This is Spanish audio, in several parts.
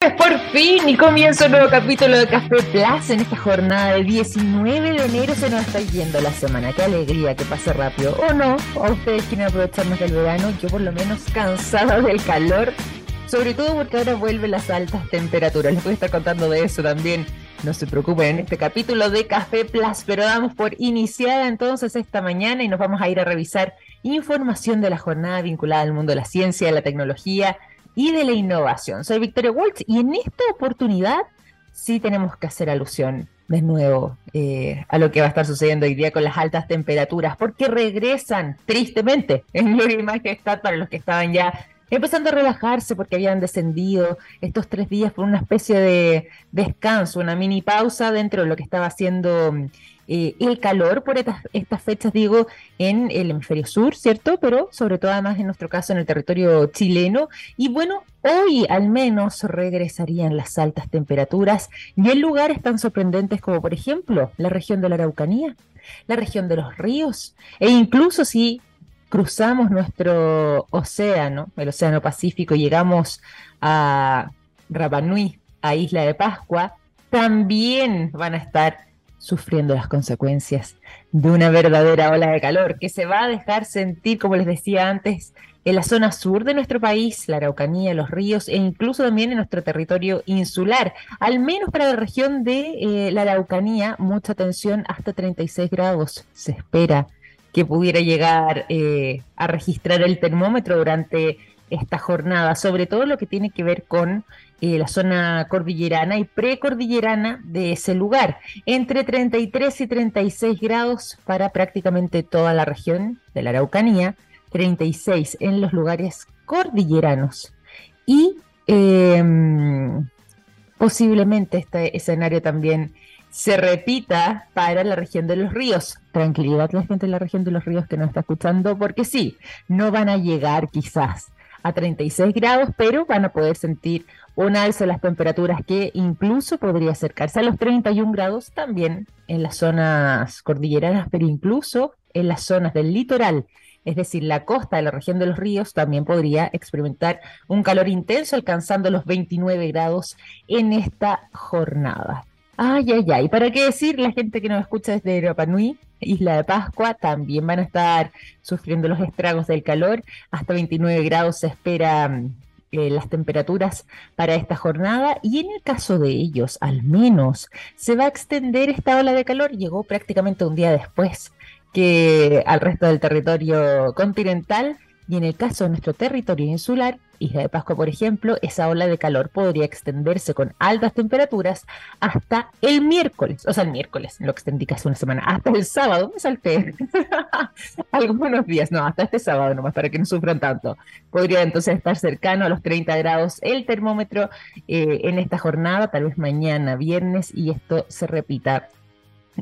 Por fin y comienza un nuevo capítulo de Café Plus en esta jornada del 19 de enero se nos está yendo la semana. Qué alegría que pase rápido. O no, a ustedes quieren aprovechar más del verano, yo por lo menos cansada del calor, sobre todo porque ahora vuelven las altas temperaturas. Les voy a estar contando de eso también. No se preocupen en este capítulo de Café Plus, pero damos por iniciada entonces esta mañana y nos vamos a ir a revisar información de la jornada vinculada al mundo de la ciencia, de la tecnología y de la innovación. Soy Victoria Waltz y en esta oportunidad sí tenemos que hacer alusión de nuevo eh, a lo que va a estar sucediendo hoy día con las altas temperaturas, porque regresan tristemente en gloria y majestad para los que estaban ya empezando a relajarse porque habían descendido estos tres días por una especie de descanso, una mini pausa dentro de lo que estaba haciendo eh, el calor por estas, estas fechas, digo, en el hemisferio sur, ¿cierto? Pero sobre todo además en nuestro caso en el territorio chileno. Y bueno, hoy al menos regresarían las altas temperaturas y en lugares tan sorprendentes como por ejemplo la región de la Araucanía, la región de los ríos e incluso si cruzamos nuestro océano, el océano Pacífico, y llegamos a Rapanui, a Isla de Pascua, también van a estar sufriendo las consecuencias de una verdadera ola de calor que se va a dejar sentir, como les decía antes, en la zona sur de nuestro país, la Araucanía, los ríos e incluso también en nuestro territorio insular. Al menos para la región de eh, la Araucanía, mucha atención, hasta 36 grados se espera que pudiera llegar eh, a registrar el termómetro durante esta jornada, sobre todo lo que tiene que ver con eh, la zona cordillerana y precordillerana de ese lugar, entre 33 y 36 grados para prácticamente toda la región de la Araucanía, 36 en los lugares cordilleranos. Y em, posiblemente este escenario también se repita para la región de los ríos. Tranquilidad la gente de la región de los ríos que nos está escuchando, porque sí, no van a llegar quizás a 36 grados, pero van a poder sentir un alza de las temperaturas que incluso podría acercarse a los 31 grados también en las zonas cordilleranas, pero incluso en las zonas del litoral, es decir, la costa de la región de los ríos también podría experimentar un calor intenso alcanzando los 29 grados en esta jornada. Ay, ay, ay. ¿Para qué decir? La gente que nos escucha desde Europa Nui, Isla de Pascua, también van a estar sufriendo los estragos del calor. Hasta 29 grados se esperan eh, las temperaturas para esta jornada y en el caso de ellos, al menos, se va a extender esta ola de calor. Llegó prácticamente un día después que al resto del territorio continental y en el caso de nuestro territorio insular, Isla de Pascua, por ejemplo, esa ola de calor podría extenderse con altas temperaturas hasta el miércoles, o sea, el miércoles, lo extendí casi una semana, hasta el sábado, me salté. Algunos días, no, hasta este sábado nomás, para que no sufran tanto. Podría entonces estar cercano a los 30 grados el termómetro eh, en esta jornada, tal vez mañana, viernes, y esto se repita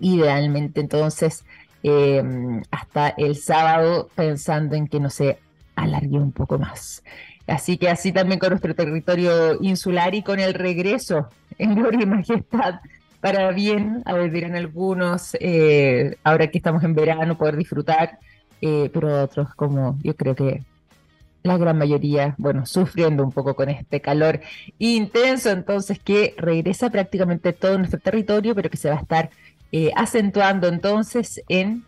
idealmente entonces eh, hasta el sábado, pensando en que no se alargue un poco más. Así que así también con nuestro territorio insular y con el regreso en gloria y majestad para bien, a vivir en algunos, eh, ahora que estamos en verano, poder disfrutar, eh, pero otros como yo creo que la gran mayoría, bueno, sufriendo un poco con este calor intenso, entonces que regresa prácticamente todo nuestro territorio, pero que se va a estar eh, acentuando entonces en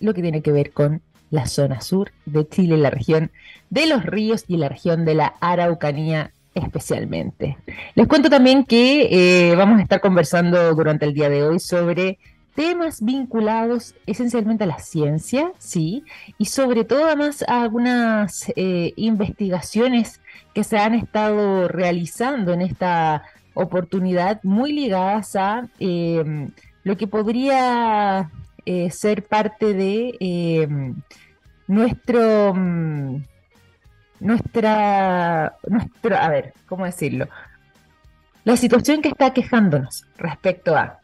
lo que tiene que ver con la zona sur de Chile, la región de los ríos y la región de la Araucanía especialmente. Les cuento también que eh, vamos a estar conversando durante el día de hoy sobre temas vinculados esencialmente a la ciencia, sí, y sobre todo además algunas eh, investigaciones que se han estado realizando en esta oportunidad muy ligadas a eh, lo que podría ser parte de nuestro, mm, nuestra, nuestro, a ver, ¿cómo decirlo? La situación que está quejándonos respecto a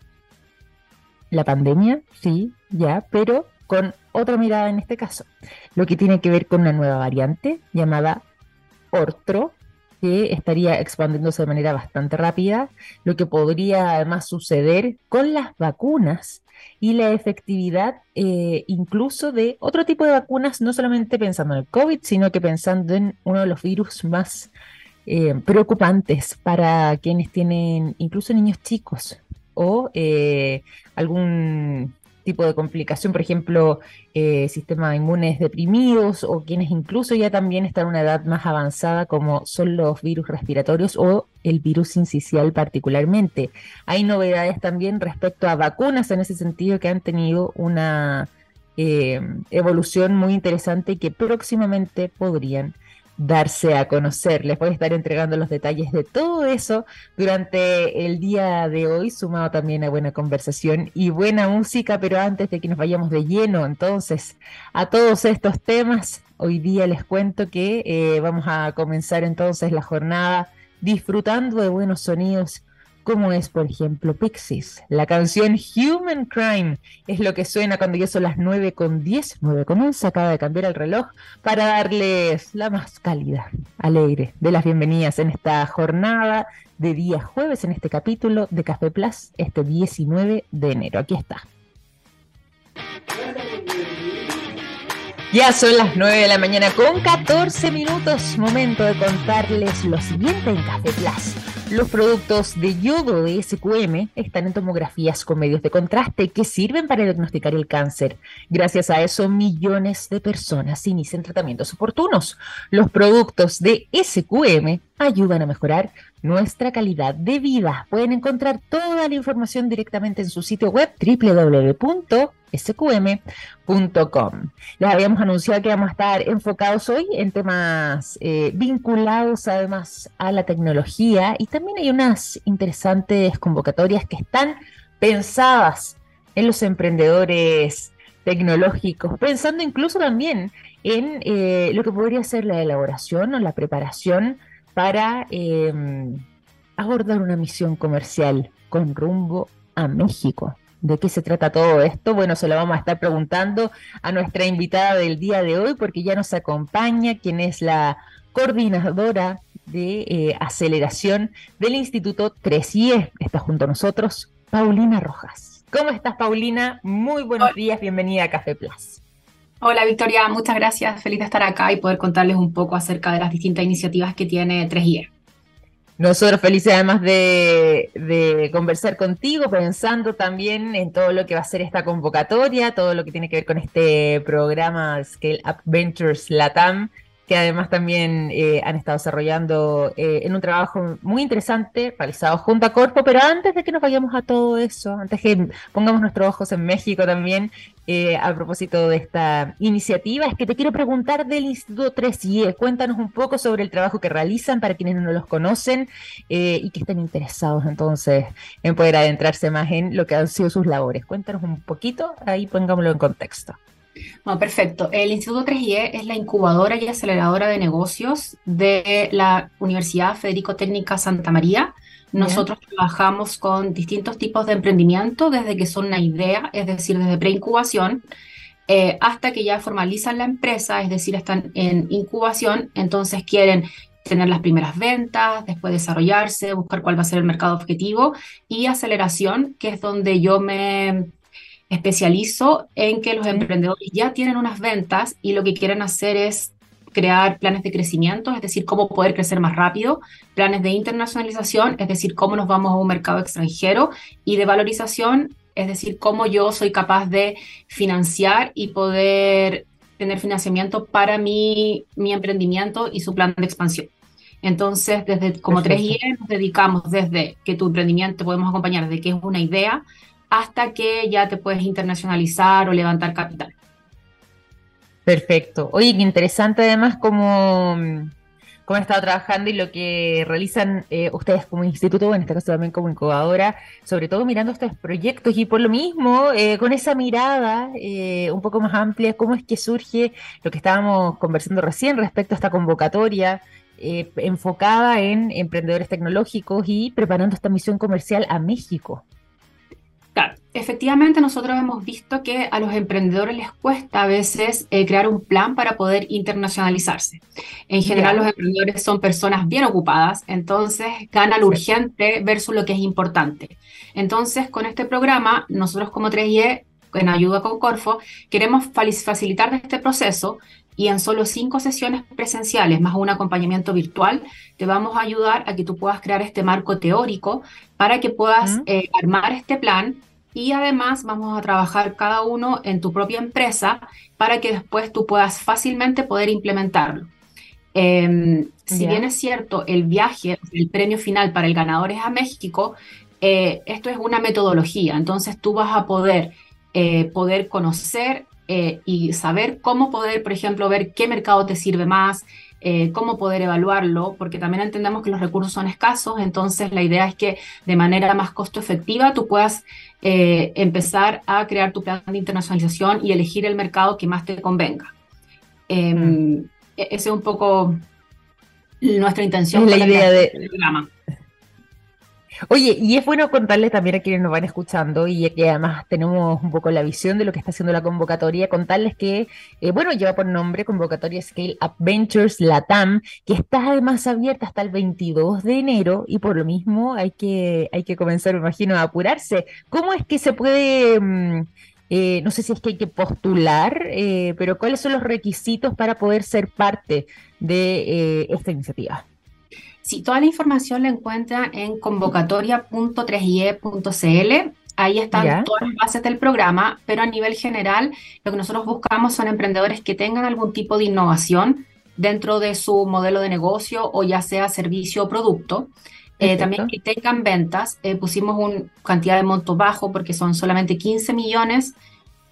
la pandemia, sí, ya, pero con otra mirada en este caso, lo que tiene que ver con una nueva variante llamada Ortro, que estaría expandiéndose de manera bastante rápida, lo que podría además suceder con las vacunas y la efectividad eh, incluso de otro tipo de vacunas, no solamente pensando en el COVID, sino que pensando en uno de los virus más eh, preocupantes para quienes tienen incluso niños chicos o eh, algún tipo de complicación, por ejemplo, eh, sistemas inmunes deprimidos o quienes incluso ya también están en una edad más avanzada como son los virus respiratorios o el virus incisional particularmente. Hay novedades también respecto a vacunas en ese sentido que han tenido una eh, evolución muy interesante y que próximamente podrían darse a conocer. Les voy a estar entregando los detalles de todo eso durante el día de hoy, sumado también a buena conversación y buena música, pero antes de que nos vayamos de lleno entonces a todos estos temas, hoy día les cuento que eh, vamos a comenzar entonces la jornada disfrutando de buenos sonidos como es, por ejemplo, Pixies. La canción Human Crime es lo que suena cuando ya son las 9 con 10, 9 con 11, acaba de cambiar el reloj, para darles la más cálida, alegre de las bienvenidas en esta jornada de día jueves, en este capítulo de Café Plus, este 19 de enero. Aquí está. Ya son las 9 de la mañana con 14 minutos. Momento de contarles lo siguiente en Café Plus. Los productos de yodo de SQM están en tomografías con medios de contraste que sirven para diagnosticar el cáncer. Gracias a eso, millones de personas inician tratamientos oportunos. Los productos de SQM ayudan a mejorar nuestra calidad de vida. Pueden encontrar toda la información directamente en su sitio web www sqm.com. Les habíamos anunciado que vamos a estar enfocados hoy en temas eh, vinculados además a la tecnología y también hay unas interesantes convocatorias que están pensadas en los emprendedores tecnológicos, pensando incluso también en eh, lo que podría ser la elaboración o la preparación para em, abordar una misión comercial con rumbo a México. ¿De qué se trata todo esto? Bueno, se lo vamos a estar preguntando a nuestra invitada del día de hoy porque ya nos acompaña, quien es la coordinadora de eh, aceleración del Instituto 3IE. Está junto a nosotros Paulina Rojas. ¿Cómo estás, Paulina? Muy buenos días, bienvenida a Café Plus. Hola, Victoria, muchas gracias. Feliz de estar acá y poder contarles un poco acerca de las distintas iniciativas que tiene 3IE. Nosotros felices además de, conversar contigo, pensando también en todo lo que va a ser esta convocatoria, todo lo que tiene que ver con este programa Scale Up Ventures Latam, que además también eh, han estado desarrollando eh, en un trabajo muy interesante realizado junto a Corpo, pero antes de que nos vayamos a todo eso, antes que pongamos nuestros ojos en México también, eh, a propósito de esta iniciativa, es que te quiero preguntar del Instituto 3IE, cuéntanos un poco sobre el trabajo que realizan para quienes no los conocen y que estén interesados entonces en poder adentrarse más en lo que han sido sus labores. Cuéntanos un poquito, ahí pongámoslo en contexto. Bueno, perfecto. El Instituto 3IE es la incubadora y aceleradora de negocios de la Universidad Federico Técnica Santa María. Nosotros trabajamos con distintos tipos de emprendimiento, desde que son una idea, es decir, desde preincubación, eh, hasta que ya formalizan la empresa, es decir, están en incubación, entonces quieren tener las primeras ventas, después desarrollarse, buscar cuál va a ser el mercado objetivo y aceleración, que es donde yo me especializo en que los emprendedores ya tienen unas ventas y lo que quieren hacer es crear planes de crecimiento, es decir, cómo poder crecer más rápido, planes de internacionalización, es decir, cómo nos vamos a un mercado extranjero y de valorización, es decir, cómo yo soy capaz de financiar y poder tener financiamiento para mi, mi emprendimiento y su plan de expansión. Entonces, desde como 3IE nos dedicamos desde que tu emprendimiento podemos acompañar desde que es una idea hasta que ya te puedes internacionalizar o levantar capital. Perfecto. Oye, qué interesante además cómo, cómo han estado trabajando y lo que realizan eh, ustedes como instituto, en este caso también como incubadora, sobre todo mirando estos proyectos y por lo mismo, eh, con esa mirada eh, un poco más amplia, cómo es que surge lo que estábamos conversando recién respecto a esta convocatoria. enfocada en emprendedores tecnológicos y preparando esta misión comercial a México. Claro, efectivamente nosotros hemos visto que a los emprendedores les cuesta a veces eh, crear un plan para poder internacionalizarse. En general los emprendedores son personas bien ocupadas, entonces ganan urgente versus lo que es importante. Entonces con este programa, nosotros como 3IE, en ayuda con Corfo, queremos facilitar este proceso y en solo cinco sesiones presenciales más un acompañamiento virtual, te vamos a ayudar a que tú puedas crear este marco teórico para que puedas eh, armar este plan y además vamos a trabajar cada uno en tu propia empresa para que después tú puedas fácilmente poder implementarlo. Em, si bien es cierto, el viaje, el premio final para el ganador es a México, eh, esto es una metodología, entonces tú vas a poder, eh, poder conocer eh, y saber cómo poder, por ejemplo, ver qué mercado te sirve más, cómo poder evaluarlo, porque también entendemos que los recursos son escasos, entonces la idea es que de manera más costo efectiva tú puedas empezar a crear tu plan de internacionalización y elegir el mercado que más te convenga. Em, mm. e-, Esa es un poco nuestra intención. Es la idea de... programa. Oye, y es bueno contarles también a quienes nos van escuchando y que además tenemos un poco la visión de lo que está haciendo la convocatoria, contarles que, eh, bueno, lleva por nombre Convocatoria Scale Up Ventures Latam, que está además abierta hasta el 22 de enero y por lo mismo hay que, hay que comenzar, me imagino, a apurarse. ¿Cómo es que se puede... Mm, eh, no sé si es que hay que postular, eh, pero ¿cuáles son los requisitos para poder ser parte de esta iniciativa? Sí, toda la información la encuentran en convocatoria.3ie.cl. Ahí están todas las bases del programa, pero a nivel general lo que nosotros buscamos son emprendedores que tengan algún tipo de innovación dentro de su modelo de negocio o ya sea servicio o producto. Eh, también que tengan ventas. Eh, pusimos una cantidad de monto bajo porque son solamente 15 millones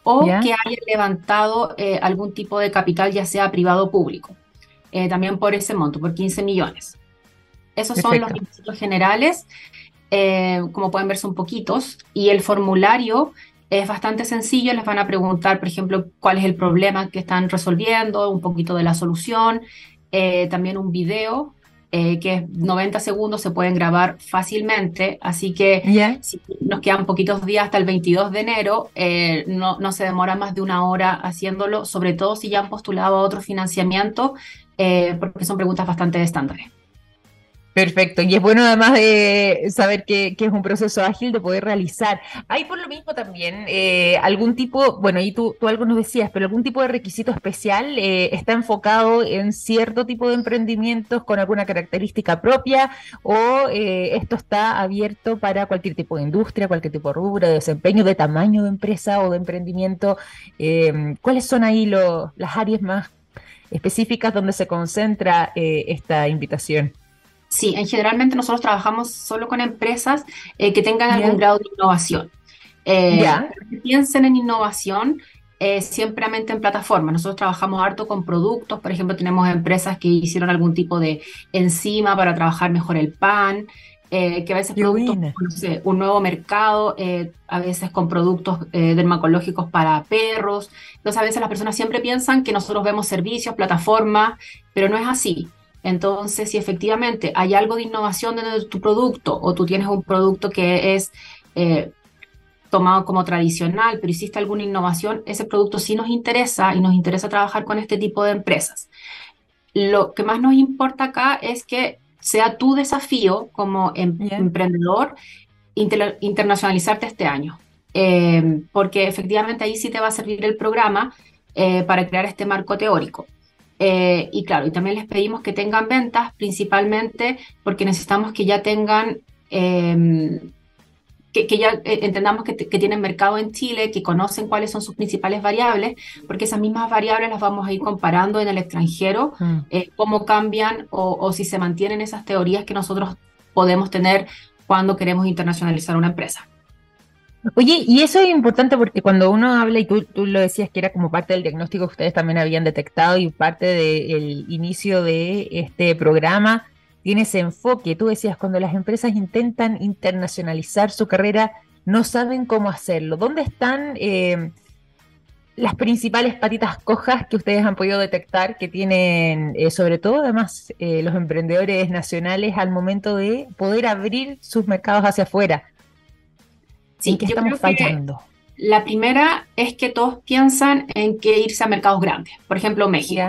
o que hayan levantado eh, algún tipo de capital, ya sea privado o público. también por ese monto, por 15 millones. Esos son los requisitos generales. Eh, como pueden ver, son poquitos. Y el formulario es bastante sencillo. Les van a preguntar, por ejemplo, cuál es el problema que están resolviendo, un poquito de la solución. Eh, también un video eh, que es 90 segundos, se pueden grabar fácilmente, así que si nos quedan poquitos días hasta el 22 de enero, no, no, se demora más de una hora haciéndolo, sobre todo si ya han postulado a otro financiamiento, porque son preguntas bastante estándares. Perfecto, y es bueno además de saber que, es un proceso ágil de poder realizar. Hay por lo mismo también eh, algún tipo, bueno, y tú, tú algo nos decías, pero algún tipo de requisito especial eh, está enfocado en cierto tipo de emprendimientos con alguna característica propia o eh, esto está abierto para cualquier tipo de industria, cualquier tipo de rubro, de desempeño, de tamaño de empresa o de emprendimiento. ¿Cuáles son ahí las áreas más específicas donde se concentra esta invitación? Sí, en generalmente nosotros trabajamos solo con empresas eh, que tengan algún grado de innovación. Eh, piensen en innovación, eh, siempre en plataformas. Nosotros trabajamos harto con productos, por ejemplo, tenemos empresas que hicieron algún tipo de enzima para trabajar mejor el pan, eh, que a veces productos, un nuevo mercado, a veces con productos dermatológicos para perros. Entonces, a veces las personas siempre piensan que nosotros vemos servicios, plataformas, pero no es así. Entonces, si efectivamente hay algo de innovación dentro de tu producto o tú tienes un producto que es eh, tomado como tradicional, pero hiciste alguna innovación, ese producto sí nos interesa y nos interesa trabajar con este tipo de empresas. Lo que más nos importa acá es que sea tu desafío como em, emprendedor internacionalizarte este año, eh, porque efectivamente ahí sí te va a servir el programa eh, para crear este marco teórico. Eh, y claro, y también les pedimos que tengan ventas, principalmente porque necesitamos que ya tengan, em, que, ya eh, entendamos que, tienen mercado en Chile, que conocen cuáles son sus principales variables, porque esas mismas variables las vamos a ir comparando en el extranjero, mm. eh, cómo cambian o, o si se mantienen esas teorías que nosotros podemos tener cuando queremos internacionalizar una empresa. Oye, y eso es importante porque cuando uno habla, y tú, tú, lo decías que era como parte del diagnóstico que ustedes también habían detectado y parte del inicio de este programa, tiene ese enfoque. Tú decías, cuando las empresas intentan internacionalizar su carrera, no saben cómo hacerlo. ¿Dónde están eh, las principales patitas cojas que ustedes han podido detectar que tienen, eh, sobre todo además, eh, los emprendedores nacionales al momento de poder abrir sus mercados hacia afuera? Sí, que estamos fallando? La primera es que todos piensan en que irse a mercados grandes, por ejemplo México.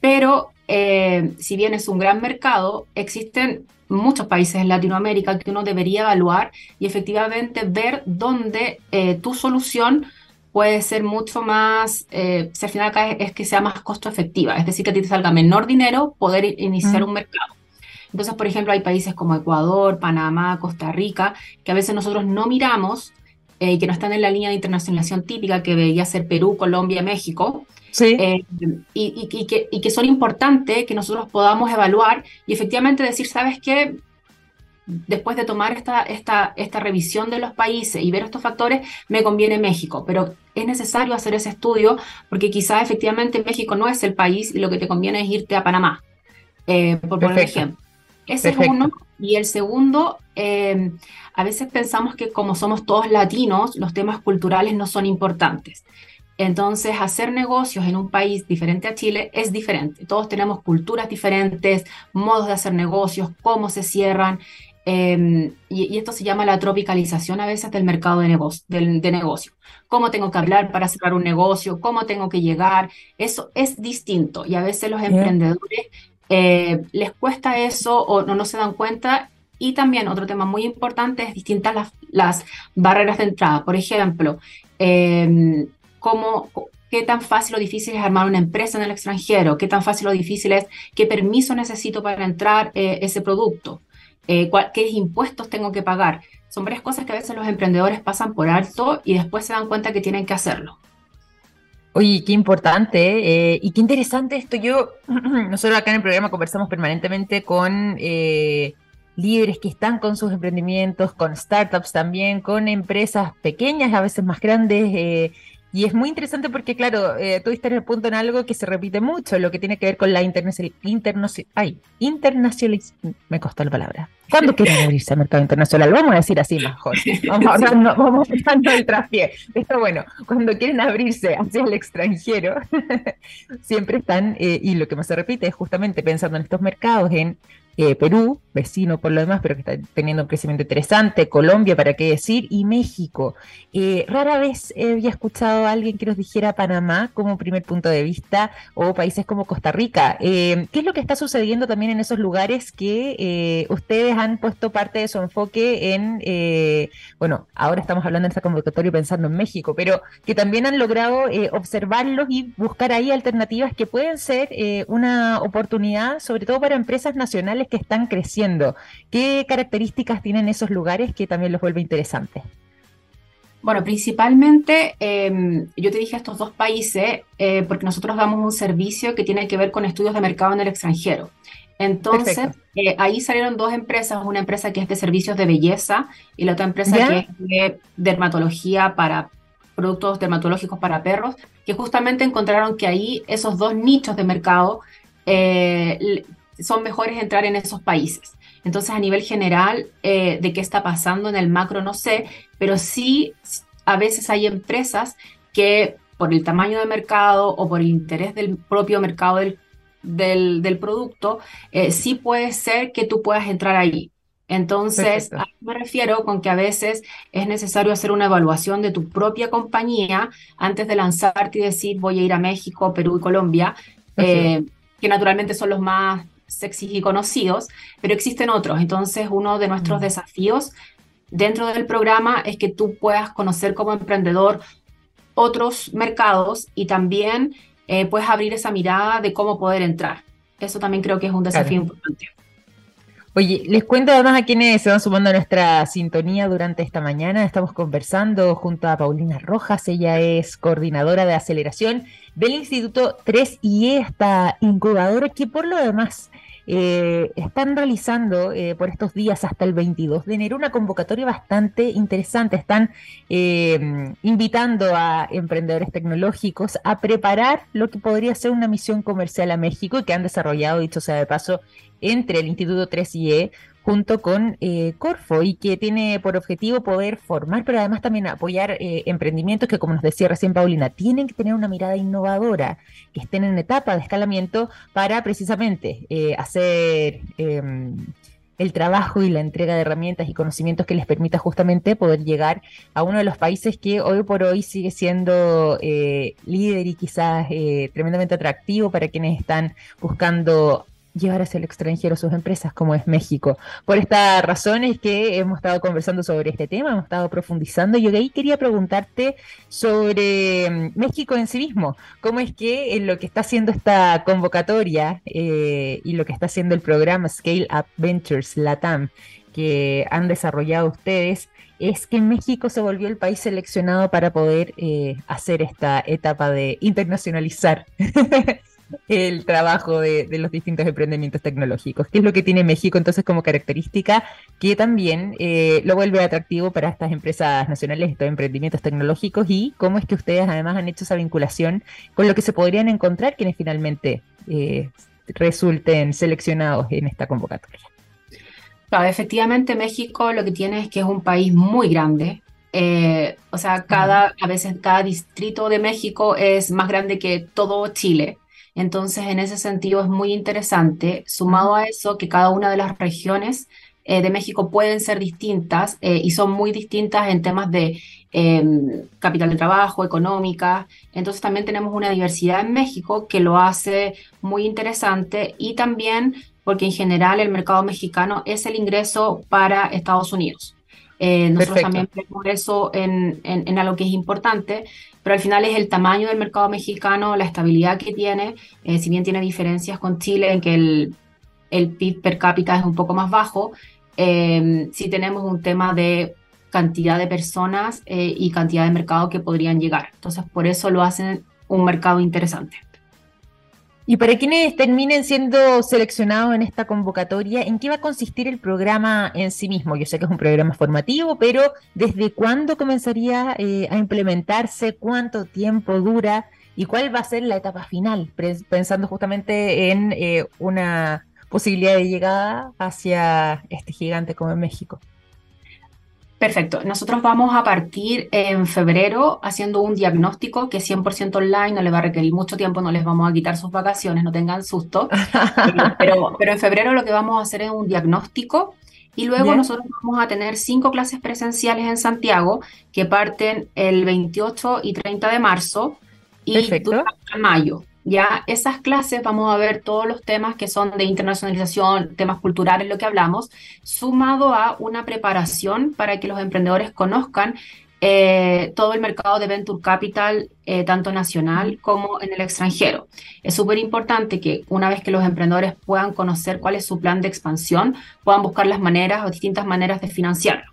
Pero eh, si bien es un gran mercado, existen muchos países en Latinoamérica que uno debería evaluar y efectivamente ver dónde eh, tu solución puede ser mucho más, eh, si al final acá es, que sea más costo efectiva, es decir, que a ti te salga menor dinero poder iniciar un mercado. Entonces, por ejemplo, hay países como Ecuador, Panamá, Costa Rica, que a veces nosotros no miramos y eh, que no están en la línea de internacionalización típica que debería ser Perú, Colombia, México. Sí. Eh, y, y, que, y, que, son importantes que nosotros podamos evaluar y efectivamente decir, ¿sabes qué? después de tomar esta, esta, esta revisión de los países y ver estos factores, me conviene México, pero es necesario hacer ese estudio porque quizás efectivamente México no es el país y lo que te conviene es irte a Panamá, eh, por poner ejemplo. Ese es uno. Y el segundo, em, a veces pensamos que como somos todos latinos, los temas culturales no son importantes. Entonces, hacer negocios en un país diferente a Chile es diferente. Todos tenemos culturas diferentes, modos de hacer negocios, cómo se cierran. Em, y, esto se llama la tropicalización a veces del mercado de, negocio, de negocio. Cómo tengo que hablar para cerrar un negocio, cómo tengo que llegar. Eso es distinto y a veces los emprendedores eh, les cuesta eso o no, se dan cuenta. Y también otro tema muy importante es distintas las, barreras de entrada. Por ejemplo, em, qué tan fácil o difícil es armar una empresa en el extranjero, qué tan fácil o difícil es, qué permiso necesito para entrar eh, ese producto eh, qué impuestos tengo que pagar. Son varias cosas que a veces los emprendedores pasan por alto y después se dan cuenta que tienen que hacerlo. Oye, qué importante eh, y qué interesante esto. Yo, nosotros acá en el programa conversamos permanentemente con eh, líderes que están con sus emprendimientos, con startups también, con empresas pequeñas, a veces más grandes, y es muy interesante porque, claro, eh, tú estás en el punto en algo que se repite mucho, lo que tiene que ver con la internacionalización. Ay, internacionalización. Me costó la palabra. ¿Cuándo quieren abrirse al mercado internacional? Vamos a decir así mejor. Vamos ahorrando, vamos pensando el traspié. Pero bueno, cuando quieren abrirse hacia el extranjero, siempre están, eh, y lo que más se repite es justamente pensando en estos mercados, en eh, Perú, vecino por lo demás, pero que está teniendo un crecimiento interesante, Colombia, para qué decir, y México. Eh, rara vez había escuchado a alguien que nos dijera Panamá como primer punto de vista o países como Costa Rica. Eh, ¿Qué es lo que está sucediendo también en esos lugares que ustedes han puesto parte de su enfoque en, bueno, ahora estamos hablando en esta convocatoria pensando en México, pero que también han logrado observarlos y buscar ahí alternativas que pueden ser una oportunidad, sobre todo para empresas nacionales que están creciendo. ¿Qué características tienen esos lugares que también los vuelve interesantes? Bueno, principalmente em, yo te dije estos dos países eh, porque nosotros damos un servicio que tiene que ver con estudios de mercado en el extranjero. Entonces, eh, ahí salieron dos empresas, una empresa que es de servicios de belleza y la otra empresa que es de dermatología para productos dermatológicos para perros, que justamente encontraron que ahí esos dos nichos de mercado eh, son mejores entrar en esos países. Entonces, a nivel general, eh, de qué está pasando en el macro, no sé, pero sí a veces hay empresas que por el tamaño de mercado o por el interés del propio mercado del, del, producto, eh, sí puede ser que tú puedas entrar ahí. Entonces, a me refiero con que a veces es necesario hacer una evaluación de tu propia compañía antes de lanzarte y decir voy a ir a México, Perú y Colombia, eh, que naturalmente son los más sexys y conocidos, pero existen otros. Entonces, uno de nuestros mm. desafíos dentro del programa es que tú puedas conocer como emprendedor otros mercados y también eh, puedes abrir esa mirada de cómo poder entrar. Eso también creo que es un desafío importante. Oye, les cuento además a quienes se van sumando a nuestra sintonía durante esta mañana. Estamos conversando junto a Paulina Rojas, ella es coordinadora de aceleración del Instituto 3IE, esta incubadora que por lo demás eh, están realizando eh, por estos días hasta el 22 de enero una convocatoria bastante interesante. Están eh, invitando a emprendedores tecnológicos a preparar lo que podría ser una misión comercial a México y que han desarrollado, dicho sea de paso, entre el Instituto 3IE junto con eh, Corfo y que tiene por objetivo poder formar, pero además también apoyar eh, emprendimientos que, como nos decía recién Paulina, tienen que tener una mirada innovadora, que estén en etapa de escalamiento para precisamente eh, hacer em, el trabajo y la entrega de herramientas y conocimientos que les permita justamente poder llegar a uno de los países que hoy por hoy sigue siendo líder y quizás tremendamente atractivo para quienes están buscando llevar hacia el extranjero sus empresas, como es México. Por esta razón es que hemos estado conversando sobre este tema, hemos estado profundizando. Yo ahí quería preguntarte sobre mm, México en sí mismo. ¿Cómo es que en lo que está haciendo esta convocatoria eh, y lo que está haciendo el programa Scale Up Ventures Latam, que han desarrollado ustedes, es que México se volvió el país seleccionado para poder eh, hacer esta etapa de internacionalizar el trabajo de, los distintos emprendimientos tecnológicos. ¿Qué es lo que tiene México entonces como característica que también eh, lo vuelve atractivo para estas empresas nacionales, estos emprendimientos tecnológicos y cómo es que ustedes además han hecho esa vinculación con lo que se podrían encontrar quienes finalmente eh, resulten seleccionados en esta convocatoria? efectivamente México lo que tiene es que es un país muy grande. Eh, o sea, cada, a veces cada distrito de México es más grande que todo Chile. Entonces, en ese sentido es muy interesante, sumado a eso, que cada una de las regiones eh, de México pueden ser distintas eh, y son muy distintas en temas de em, capital de trabajo, económica. Entonces, también tenemos una diversidad en México que lo hace muy interesante y también porque en general el mercado mexicano es el ingreso para Estados Unidos. Eh, nosotros también vemos eso en, en, algo que es importante, pero al final es el tamaño del mercado mexicano, la estabilidad que tiene, eh, si bien tiene diferencias con Chile en que el, el PIB per cápita es un poco más bajo, eh, sí tenemos un tema de cantidad de personas eh, y cantidad de mercado que podrían llegar. Entonces, por eso lo hacen un mercado interesante. Y para quienes terminen siendo seleccionados en esta convocatoria, ¿en qué va a consistir el programa en sí mismo? Yo sé que es un programa formativo, pero ¿desde cuándo comenzaría eh, a implementarse? ¿Cuánto tiempo dura? ¿Y cuál va a ser la etapa final? Pensando justamente en eh, una posibilidad de llegada hacia este gigante como en México. Perfecto. Nosotros vamos a partir en febrero haciendo un diagnóstico que es 100% online, no le va a requerir mucho tiempo, no les vamos a quitar sus vacaciones, no tengan susto. pero, pero en febrero lo que vamos a hacer es un diagnóstico y luego nosotros vamos a tener cinco clases presenciales en Santiago que parten el 28 y 30 de marzo y durante mayo. Ya esas clases vamos a ver todos los temas que son de internacionalización, temas culturales, lo que hablamos, sumado a una preparación para que los emprendedores conozcan eh, todo el mercado de Venture Capital, eh, tanto nacional como en el extranjero. Es súper importante que una vez que los emprendedores puedan conocer cuál es su plan de expansión, puedan buscar las maneras o distintas maneras de financiarlo.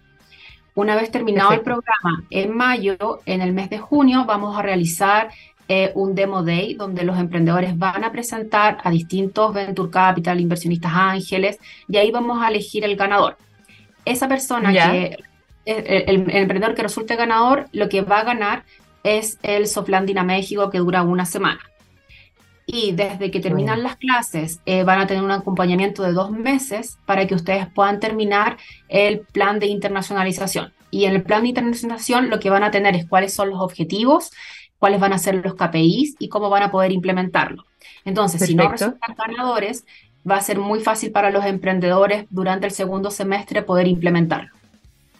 Una vez terminado el programa en mayo, en el mes de junio, vamos a realizar eh, un demo day donde los emprendedores van a presentar a distintos venture capital, inversionistas ángeles, y ahí vamos a elegir el ganador. Esa persona que, eh, el, emprendedor que resulte ganador, lo que va a ganar es el Soft Landing a México que dura una semana. Y desde que terminan las clases, eh, van a tener un acompañamiento de dos meses para que ustedes puedan terminar el plan de internacionalización. Y en el plan de internacionalización lo que van a tener es cuáles son los objetivos, cuáles van a ser los KPIs y cómo van a poder implementarlo. Entonces, si no resultan ganadores, va a ser muy fácil para los emprendedores durante el segundo semestre poder implementarlo.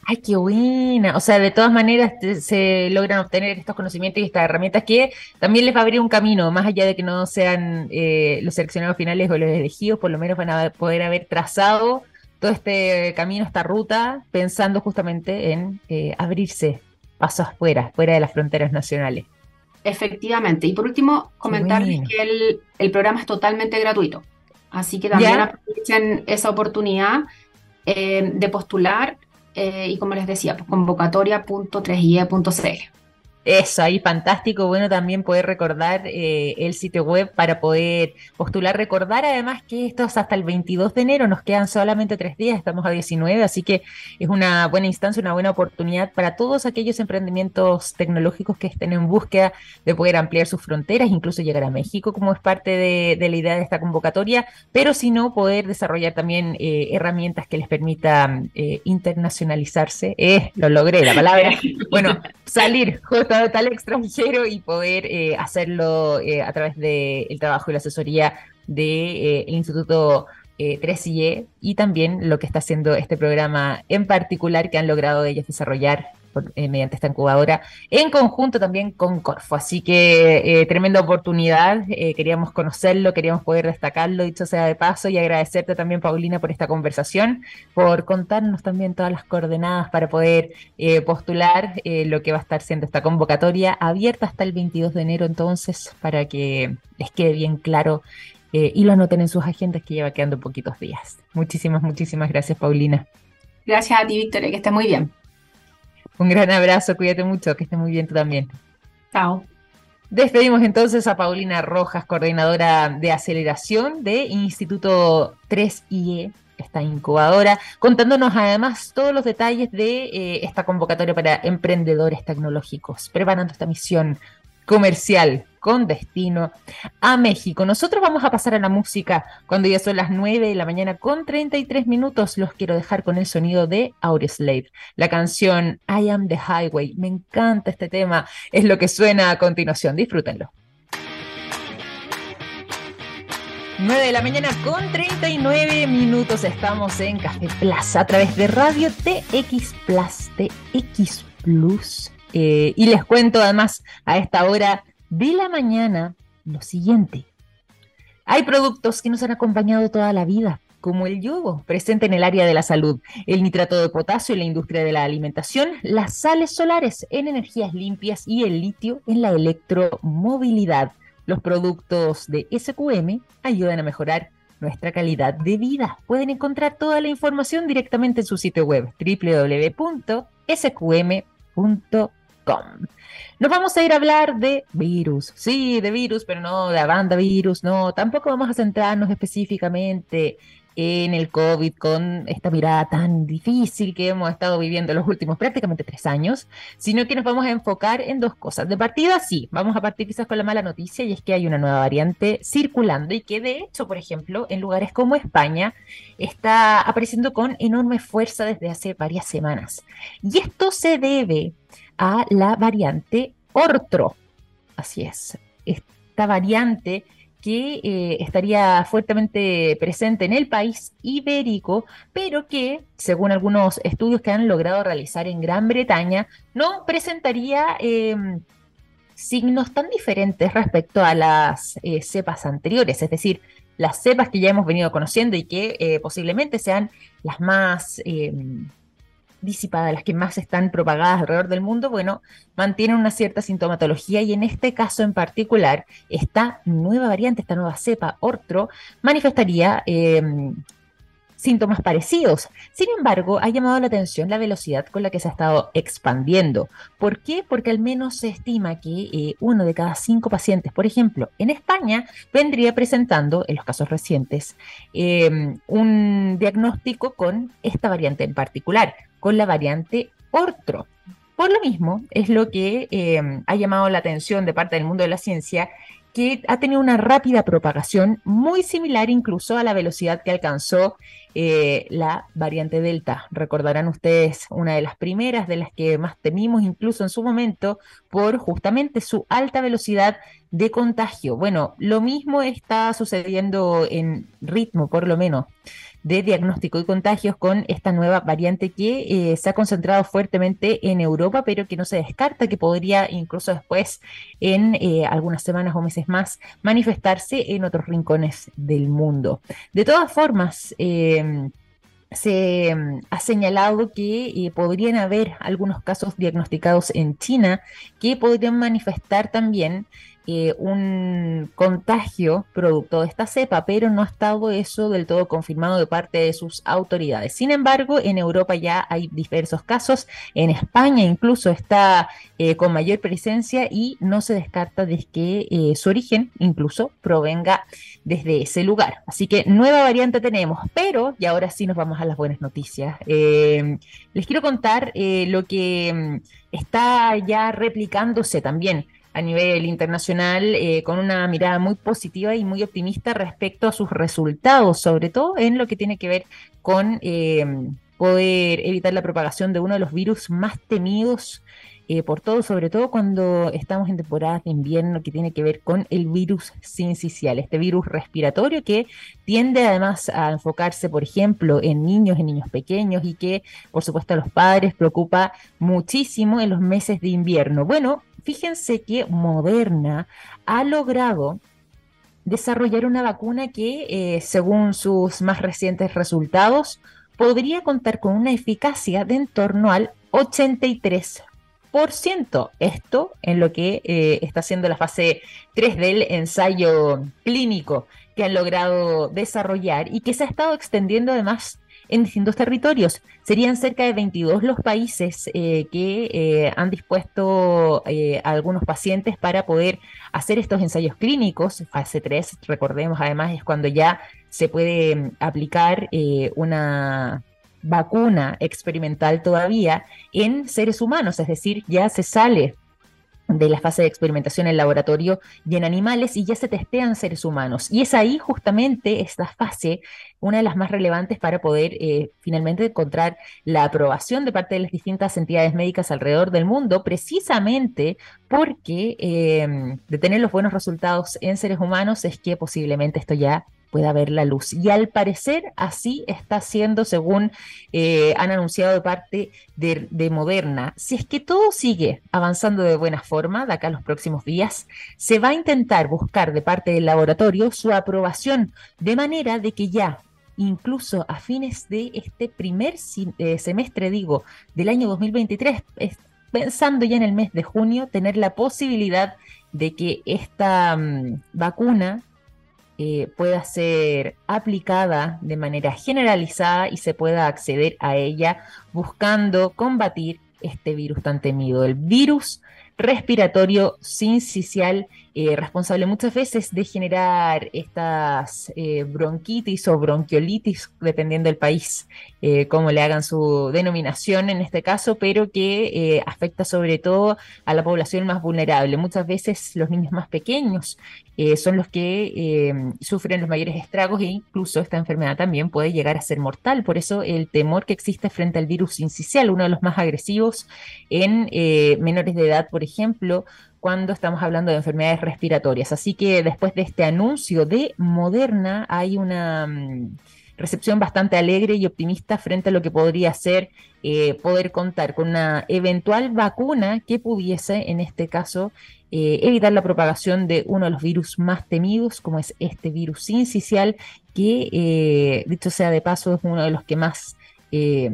Ay, qué buena. O sea, de todas maneras se logran obtener estos conocimientos y estas herramientas que también les va a abrir un camino, más allá de que no sean eh, los seleccionados finales o los elegidos, por lo menos van a poder haber trazado todo este camino, esta ruta, pensando justamente en eh, abrirse pasos afuera, fuera de las fronteras nacionales. Efectivamente. Y por último, comentarles que el, programa es totalmente gratuito. Así que también aprovechen esa oportunidad eh, de postular eh, y como les decía, pues convocatoria.3ie.cl. Eso, ahí fantástico. Bueno, también poder recordar eh, el sitio web para poder postular. Recordar además que esto es hasta el 22 de enero, nos quedan solamente tres días, estamos a 19, así que es una buena instancia, una buena oportunidad para todos aquellos emprendimientos tecnológicos que estén en búsqueda de poder ampliar sus fronteras, incluso llegar a México como es parte de, la idea de esta convocatoria, pero si no, poder desarrollar también eh, herramientas que les permitan eh, internacionalizarse. lo logré, la palabra. Bueno, salir justo tal extranjero y poder eh, hacerlo eh, a través del trabajo y la asesoría del de, eh, Instituto 3IE y también lo que está haciendo este programa en particular que han logrado ellos desarrollar mediante esta incubadora, en conjunto también con Corfo. Así que tremenda oportunidad, queríamos conocerlo, queríamos poder destacarlo, dicho sea de paso, y agradecerte también, Paulina, por esta conversación, por contarnos también todas las coordenadas para poder postular lo que va a estar siendo esta convocatoria abierta hasta el 22 de enero, entonces, para que les quede bien claro eh, y lo anoten en sus agendas que lleva quedando poquitos días. Muchísimas, muchísimas gracias, Paulina. Gracias a ti, Victoria, que estés muy bien. Un gran abrazo, cuídate mucho, que estés muy bien tú también. Chao. Despedimos entonces a Paulina Rojas, coordinadora de aceleración de Instituto 3IE, esta incubadora, contándonos además todos los detalles de eh, esta convocatoria para emprendedores tecnológicos, preparando esta misión comercial con destino a México. Nosotros vamos a pasar a la música cuando ya son las 9 de la mañana con 33 minutos. Los quiero dejar con el sonido de Audioslave, la canción I Am the Highway. Me encanta este tema, es lo que suena a continuación. Disfrútenlo. 9 de la mañana con 39 minutos estamos en Café Plaza a través de Radio TX Plus, TX Plus. Eh, y les cuento además a esta hora de la mañana lo siguiente. Hay productos que nos han acompañado toda la vida, como el yogo, presente en el área de la salud, el nitrato de potasio en la industria de la alimentación, las sales solares en energías limpias y el litio en la electromovilidad. Los productos de SQM ayudan a mejorar nuestra calidad de vida. Pueden encontrar toda la información directamente en su sitio web www.sqm.com. Nos vamos a ir a hablar de virus, sí, de virus, pero no de la banda virus, no, tampoco vamos a centrarnos específicamente en el COVID con esta mirada tan difícil que hemos estado viviendo los últimos prácticamente tres años, sino que nos vamos a enfocar en dos cosas. De partida, sí, vamos a partir quizás con la mala noticia y es que hay una nueva variante circulando y que de hecho, por ejemplo, en lugares como España está apareciendo con enorme fuerza desde hace varias semanas. Y esto se debe a la variante Ortro. Así es, esta variante que eh, estaría fuertemente presente en el país ibérico, pero que, según algunos estudios que han logrado realizar en Gran Bretaña, no presentaría em, signos tan diferentes respecto a las eh, cepas anteriores, es decir, las cepas que ya hemos venido conociendo y que eh, posiblemente sean las más em, disipadas, las que más están propagadas alrededor del mundo, bueno, mantienen una cierta sintomatología y en este caso en particular, esta nueva variante, esta nueva cepa, Ortro, manifestaría em, síntomas parecidos. Sin embargo, ha llamado la atención la velocidad con la que se ha estado expandiendo. ¿Por qué? Porque al menos se estima que eh, uno de cada cinco pacientes, por ejemplo, en España, vendría presentando, en los casos recientes, em, un diagnóstico con esta variante en particular con la variante Ortro. Por lo mismo, es lo que em, ha llamado la atención de parte del mundo de la ciencia, que ha tenido una rápida propagación, muy similar incluso a la velocidad que alcanzó eh, la variante Delta. Recordarán ustedes una de las primeras, de las que más temimos incluso en su momento, por justamente su alta velocidad de contagio. Bueno, lo mismo está sucediendo en ritmo, por lo menos de diagnóstico y contagios con esta nueva variante que eh, se ha concentrado fuertemente en Europa, pero que no se descarta que podría incluso después, en eh, algunas semanas o meses más, manifestarse en otros rincones del mundo. De todas formas, em, se mm, ha señalado que eh, podrían haber algunos casos diagnosticados en China que podrían manifestar también eh, un contagio producto de esta cepa, pero no ha estado eso del todo confirmado de parte de sus autoridades. Sin embargo, en Europa ya hay diversos casos, en España incluso está eh, con mayor presencia y no se descarta de que eh, su origen incluso provenga desde ese lugar. Así que nueva variante tenemos, pero, y ahora sí nos vamos a las buenas noticias, les quiero contar lo que mm, está ya replicándose también a nivel internacional eh, con una mirada muy positiva y muy optimista respecto a sus resultados, sobre todo en lo que tiene que ver con, eh, poder evitar la propagación de uno de los virus más temidos eh, por todo, sobre todo cuando estamos en temporadas de invierno que tiene que ver con el virus sincicial, este virus respiratorio que tiende además a enfocarse, por ejemplo, en niños, en niños pequeños y que, por supuesto, a los padres preocupa muchísimo en los meses de invierno. Bueno, fíjense que Moderna ha logrado desarrollar una vacuna que, eh, según sus más recientes resultados, podría contar con una eficacia de en torno al 83%. Esto en lo que eh, está haciendo la fase 3 del ensayo clínico que han logrado desarrollar y que se ha estado extendiendo además en distintos territorios. Serían cerca de 22 los países eh, que eh, han dispuesto a algunos pacientes para poder hacer estos ensayos clínicos. Fase 3, recordemos además, es cuando ya se puede mm, aplicar una vacuna experimental todavía en seres humanos, es decir, ya se sale de la fase de experimentación en laboratorio y en animales y ya se testean seres humanos. Y es ahí justamente esta fase una de las más relevantes para poder eh, finalmente encontrar la aprobación de parte de las distintas entidades médicas alrededor del mundo, precisamente porque eh, de tener los buenos resultados en seres humanos es que posiblemente esto ya pueda ver la luz. Y al parecer así está siendo, según eh, han anunciado de parte de, Moderna. Si es que todo sigue avanzando de buena forma de acá a los próximos días, se va a intentar buscar de parte del laboratorio su aprobación, de manera de que ya incluso a fines de este primer eh, semestre, digo, del año 2023, pensando ya en el mes de junio, tener la posibilidad de que esta mm, vacuna eh, pueda ser aplicada de manera generalizada y se pueda acceder a ella buscando combatir este virus tan temido, el virus respiratorio sincicial eh, responsable muchas veces de generar estas eh, bronquitis o bronquiolitis, dependiendo del país, eh, cómo le hagan su denominación en este caso, pero que afecta sobre todo a la población más vulnerable. Muchas veces los niños más pequeños son los que sufren los mayores estragos e incluso esta enfermedad también puede llegar a ser mortal. Por eso el temor que existe frente al virus sincicial, uno de los más agresivos en menores de edad, por ejemplo, cuando estamos hablando de enfermedades respiratorias. Así que después de este anuncio de Moderna hay una mm, recepción bastante alegre y optimista frente a lo que podría ser eh, poder contar con una eventual vacuna que pudiese, en este caso, eh, evitar la propagación de uno de los virus más temidos, como es este virus sincicial, que, eh, dicho sea de paso, es uno de los que más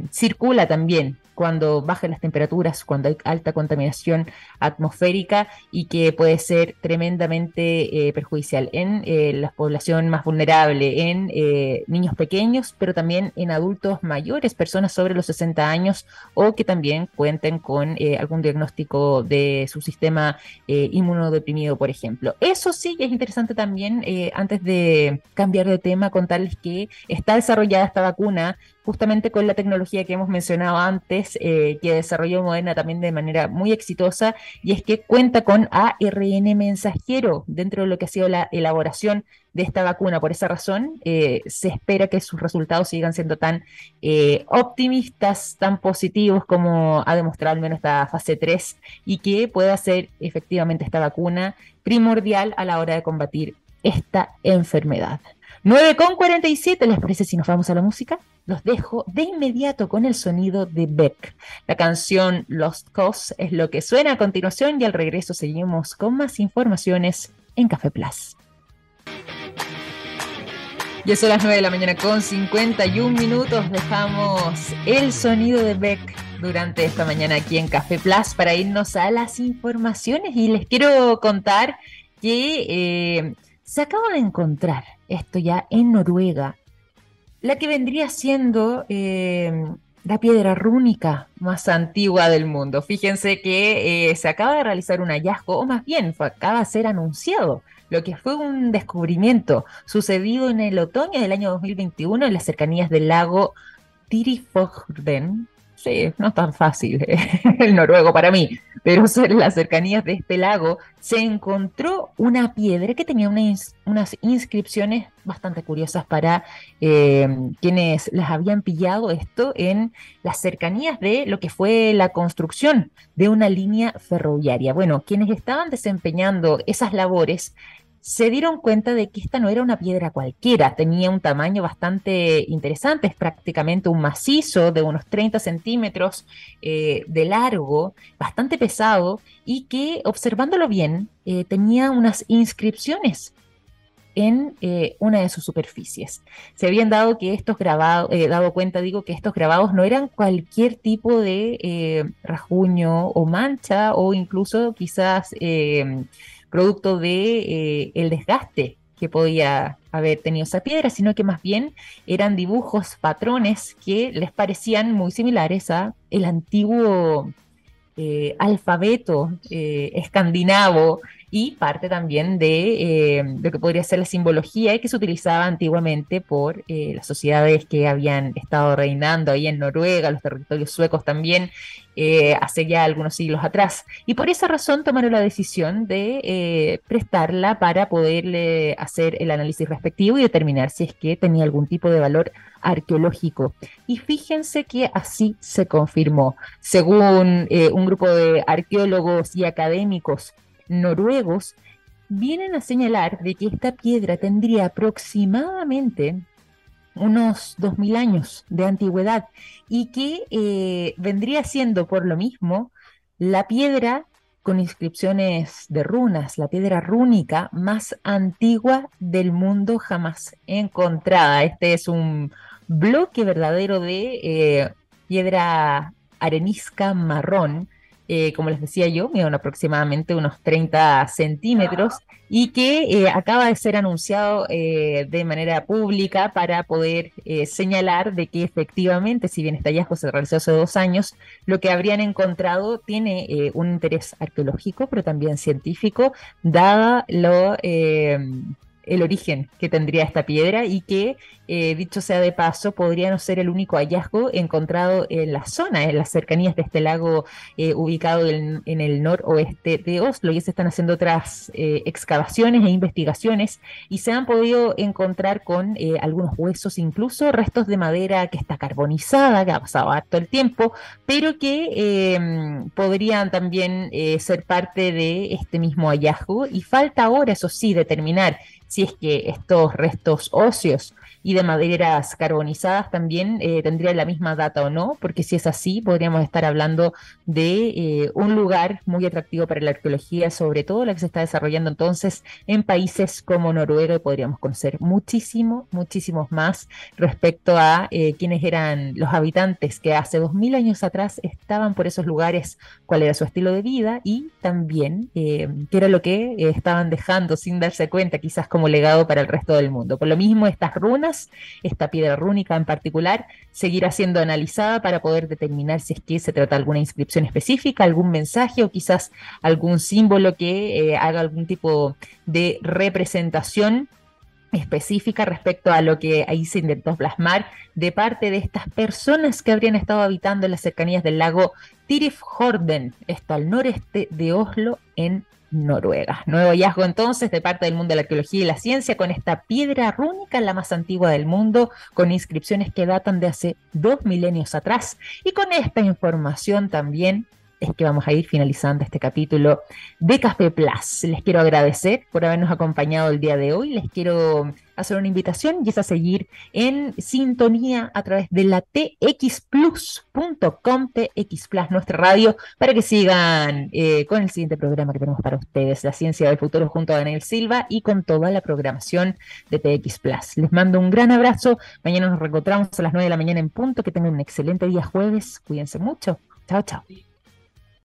circula también cuando bajan las temperaturas, cuando hay alta contaminación atmosférica y que puede ser tremendamente eh, perjudicial en eh, la población más vulnerable, en eh, niños pequeños, pero también en adultos mayores, personas sobre los 60 años o que también cuenten con algún diagnóstico de su sistema inmunodeprimido, por ejemplo. Eso sí es interesante también, antes de cambiar de tema, contarles que está desarrollada esta vacuna justamente con la tecnología que hemos mencionado antes, eh, que desarrolló Moderna también de manera muy exitosa, y es que cuenta con ARN mensajero dentro de lo que ha sido la elaboración de esta vacuna. Por esa razón, eh, se espera que sus resultados sigan siendo tan eh, optimistas, tan positivos como ha demostrado al menos esta fase 3 y que pueda ser efectivamente esta vacuna primordial a la hora de combatir esta enfermedad. 9 con 47, ¿les parece si nos vamos a la música? Los dejo de inmediato con el sonido de Beck. La canción Lost Cause es lo que suena a continuación y al regreso seguimos con más informaciones en Café Plus. Ya son las 9 de la mañana con 51 minutos. Dejamos el sonido de Beck durante esta mañana aquí en Café Plus para irnos a las informaciones y les quiero contar que eh, se acaba de encontrar esto ya en Noruega, la que vendría siendo eh, la piedra rúnica más antigua del mundo. Fíjense que eh, se acaba de realizar un hallazgo, o más bien acaba de ser anunciado, lo que fue un descubrimiento sucedido en el otoño del año 2021 en las cercanías del lago Tirifogden. Sí, no tan fácil el noruego para mí, pero sobre las cercanías de este lago se encontró una piedra que tenía unas inscripciones bastante curiosas para eh, quienes las habían pillado esto en las cercanías de lo que fue la construcción de una línea ferroviaria. Bueno, quienes estaban desempeñando esas labores se dieron cuenta de que esta no era una piedra cualquiera, tenía un tamaño bastante interesante, es prácticamente un macizo de unos 30 centímetros eh, de largo, bastante pesado y que observándolo bien eh, tenía unas inscripciones en eh, una de sus superficies. Se habían dado que estos grabados, dado cuenta, digo, que estos grabados no eran cualquier tipo de rajuño o mancha o incluso quizás producto de eh, el desgaste que podía haber tenido esa piedra, sino que más bien eran dibujos, patrones que les parecían muy similares a el antiguo eh, alfabeto eh, escandinavo y parte también de eh, lo que podría ser la simbología que se utilizaba antiguamente por eh, las sociedades que habían estado reinando ahí en Noruega, los territorios suecos también, eh, hace ya algunos siglos atrás. Y por esa razón tomaron la decisión de prestarla para poderle hacer el análisis respectivo y determinar si es que tenía algún tipo de valor arqueológico. Y fíjense que así se confirmó. Según un grupo de arqueólogos y académicos, noruegos vienen a señalar de que esta piedra tendría aproximadamente unos 2.000 años de antigüedad y que eh, vendría siendo por lo mismo la piedra con inscripciones de runas, la piedra rúnica más antigua del mundo jamás encontrada. Este es un bloque verdadero de eh, piedra arenisca marrón eh, como les decía yo, miden aproximadamente unos 30 centímetros y que eh, acaba de ser anunciado eh, de manera pública para poder señalar de que efectivamente, si bien este hallazgo se realizó hace dos años, lo que habrían encontrado tiene un interés arqueológico, pero también científico, dada lo el origen que tendría esta piedra y que, eh, dicho sea de paso, podría no ser el único hallazgo encontrado en la zona, en las cercanías de este lago eh, ubicado en, el noroeste de Oslo. Y se están haciendo otras eh, excavaciones e investigaciones y se han podido encontrar con algunos huesos, incluso restos de madera que está carbonizada, que ha pasado harto el tiempo, pero que em, podrían también ser parte de este mismo hallazgo. Y falta ahora, eso sí, determinar si es que estos restos óseos y de maderas carbonizadas también eh, tendrían la misma data o no, porque si es así, podríamos estar hablando de eh, un lugar muy atractivo para la arqueología, sobre todo la que se está desarrollando entonces en países como Noruega, y podríamos conocer muchísimo, muchísimos más respecto a eh, quiénes eran los habitantes que hace dos mil años atrás estaban por esos lugares, cuál era su estilo de vida y también qué era lo que estaban dejando sin darse cuenta, quizás como legado para el resto del mundo. Por lo mismo, estas runas esta piedra rúnica en particular, seguirá siendo analizada para poder determinar si es que se trata de alguna inscripción específica, algún mensaje o quizás algún símbolo que eh, haga algún tipo de representación específica respecto a lo que ahí se intentó plasmar de parte de estas personas que habrían estado habitando en las cercanías del lago Tirifjorden, esto al noreste de Oslo, en Noruega. Nuevo hallazgo entonces de parte del mundo de la arqueología y la ciencia con esta piedra rúnica, la más antigua del mundo, con inscripciones que datan de hace dos milenios atrás. Y con esta información también es que vamos a ir finalizando este capítulo de Café Plus. Les quiero agradecer por habernos acompañado el día de hoy. Les quiero hacer una invitación y es a seguir en sintonía a través de la txplus.com, TX Plus, nuestra radio, para que sigan eh, con el siguiente programa que tenemos para ustedes, La Ciencia del Futuro junto a Daniel Silva y con toda la programación de TX Plus. Les mando un gran abrazo. Mañana nos reencontramos a las 9 de la mañana en punto. Que tengan un excelente día jueves. Cuídense mucho. Chao, chao.